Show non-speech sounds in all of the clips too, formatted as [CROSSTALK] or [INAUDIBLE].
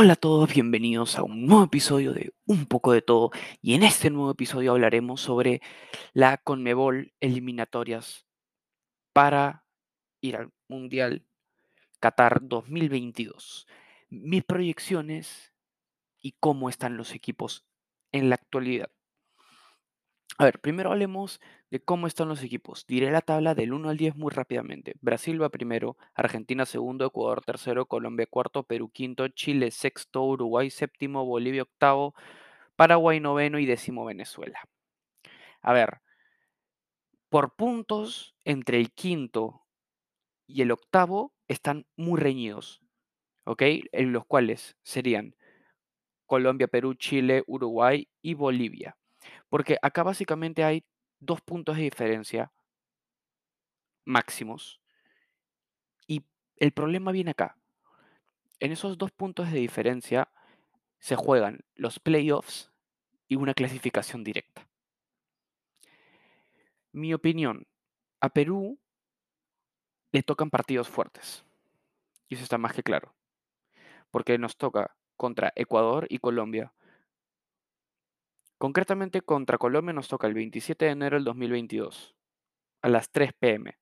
Hola a todos, bienvenidos a un nuevo episodio de Un poco de todo. Y en este nuevo episodio hablaremos sobre la Conmebol eliminatorias para ir al Mundial Qatar 2022. Mis proyecciones y cómo están los equipos en la actualidad. A ver, primero hablemos de cómo están los equipos. Diré la tabla del 1 al 10 muy rápidamente. Brasil va primero, Argentina segundo, Ecuador tercero, Colombia cuarto, Perú quinto, Chile sexto, Uruguay séptimo, Bolivia octavo, Paraguay noveno y décimo Venezuela. A ver, por puntos entre el quinto y el octavo están muy reñidos, ¿ok? En los cuales serían Colombia, Perú, Chile, Uruguay y Bolivia. Porque acá básicamente hay dos puntos de diferencia máximos. Y el problema viene acá. En esos dos puntos de diferencia se juegan los playoffs y una clasificación directa. Mi opinión, a Perú le tocan partidos fuertes. Y eso está más que claro. Porque nos toca contra Ecuador y Colombia. Concretamente contra Colombia nos toca el 27 de enero del 2022 a las 3 pm.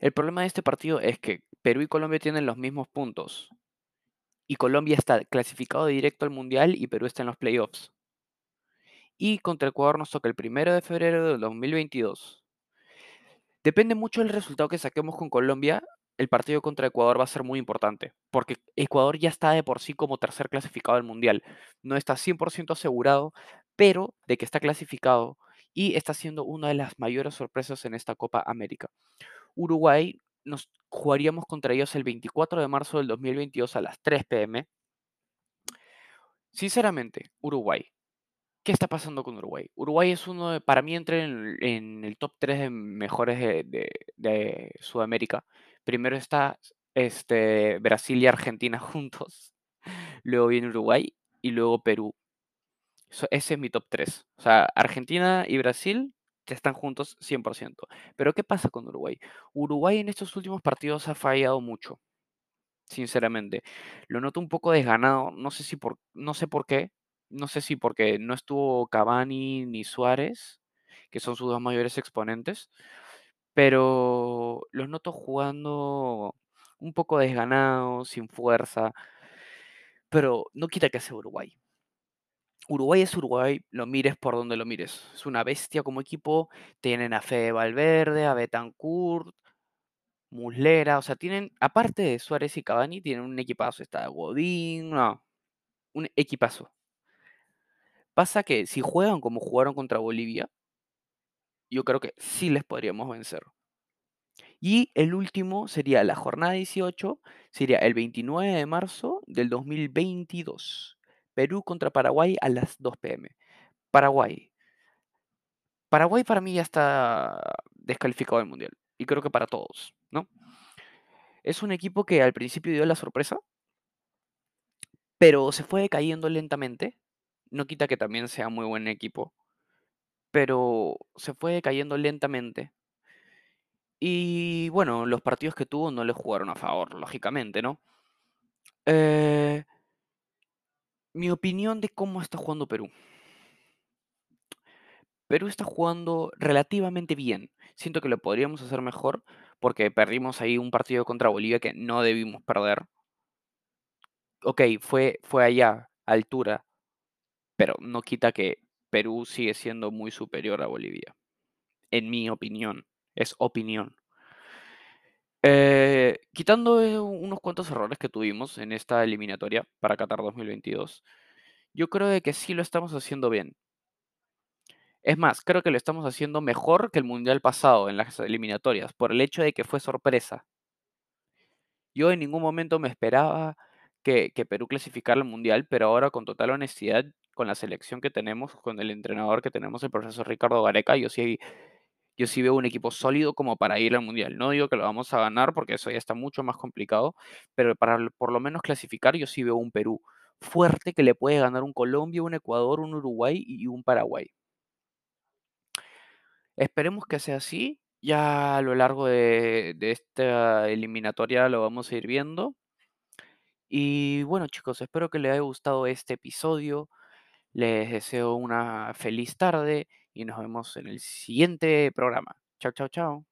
El problema de este partido es que Perú y Colombia tienen los mismos puntos. Y Colombia está clasificado directo al Mundial y Perú está en los playoffs. Y contra Ecuador nos toca el 1 de febrero del 2022. Depende mucho del resultado que saquemos con Colombia. El partido contra Ecuador va a ser muy importante, porque Ecuador ya está de por sí como tercer clasificado del Mundial. No está 100% asegurado, pero de que está clasificado y está siendo una de las mayores sorpresas en esta Copa América. Uruguay nos jugaríamos contra ellos el 24 de marzo del 2022 a las 3 pm. Sinceramente, Uruguay. ¿Qué está pasando con Uruguay? Uruguay es uno de, para mí entra en, el top 3 de mejores de, Sudamérica. Primero está este, Brasil y Argentina [LAUGHS] juntos. Luego viene Uruguay y luego Perú. ese es mi top 3. O sea, Argentina y Brasil están juntos 100%. Pero ¿qué pasa con Uruguay? Uruguay en estos últimos partidos ha fallado mucho. Sinceramente. Lo noto un poco desganado. No sé si por, no sé por qué. No sé si porque no estuvo Cavani ni Suárez, que son sus dos mayores exponentes. Pero los noto jugando un poco desganados, sin fuerza. Pero no quita que sea Uruguay. Uruguay es Uruguay, lo mires por donde lo mires. Es una bestia como equipo. Tienen a Fede Valverde, a Betancourt, Muslera. O sea, tienen, aparte de Suárez y Cavani, tienen un equipazo. Está Godín, no, un equipazo. Pasa que si juegan como jugaron contra Bolivia, yo creo que sí les podríamos vencer. Y el último sería la jornada 18, sería el 29 de marzo del 2022. Perú contra Paraguay a las 2 pm. Paraguay. Paraguay para mí ya está descalificado del Mundial. Y creo que para todos, ¿no? Es un equipo que al principio dio la sorpresa, pero se fue decayendo lentamente. No quita que también sea muy buen equipo, pero se fue decayendo lentamente. Y bueno, los partidos que tuvo no le jugaron a favor, lógicamente, ¿no? Eh, mi opinión de cómo está jugando Perú. Perú está jugando relativamente bien. Siento que lo podríamos hacer mejor porque perdimos ahí un partido contra Bolivia que no debimos perder. Ok, fue, fue allá, altura, pero no quita que Perú sigue siendo muy superior a Bolivia. En mi opinión, es opinión. Eh, quitando eh, unos cuantos errores que tuvimos en esta eliminatoria para Qatar 2022, yo creo de que sí lo estamos haciendo bien. Es más, creo que lo estamos haciendo mejor que el Mundial pasado en las eliminatorias, por el hecho de que fue sorpresa. Yo en ningún momento me esperaba que, Perú clasificara al Mundial, pero ahora con total honestidad, con la selección que tenemos, con el entrenador que tenemos, el profesor Ricardo Gareca, yo sí, yo sí veo un equipo sólido como para ir al Mundial. No digo que lo vamos a ganar porque eso ya está mucho más complicado, pero para por lo menos clasificar yo sí veo un Perú fuerte que le puede ganar un Colombia, un Ecuador, un Uruguay y un Paraguay. Esperemos que sea así. Ya a lo largo de, esta eliminatoria lo vamos a ir viendo. Y bueno, chicos, espero que les haya gustado este episodio. Les deseo una feliz tarde y nos vemos en el siguiente programa. Chao, chao, chao.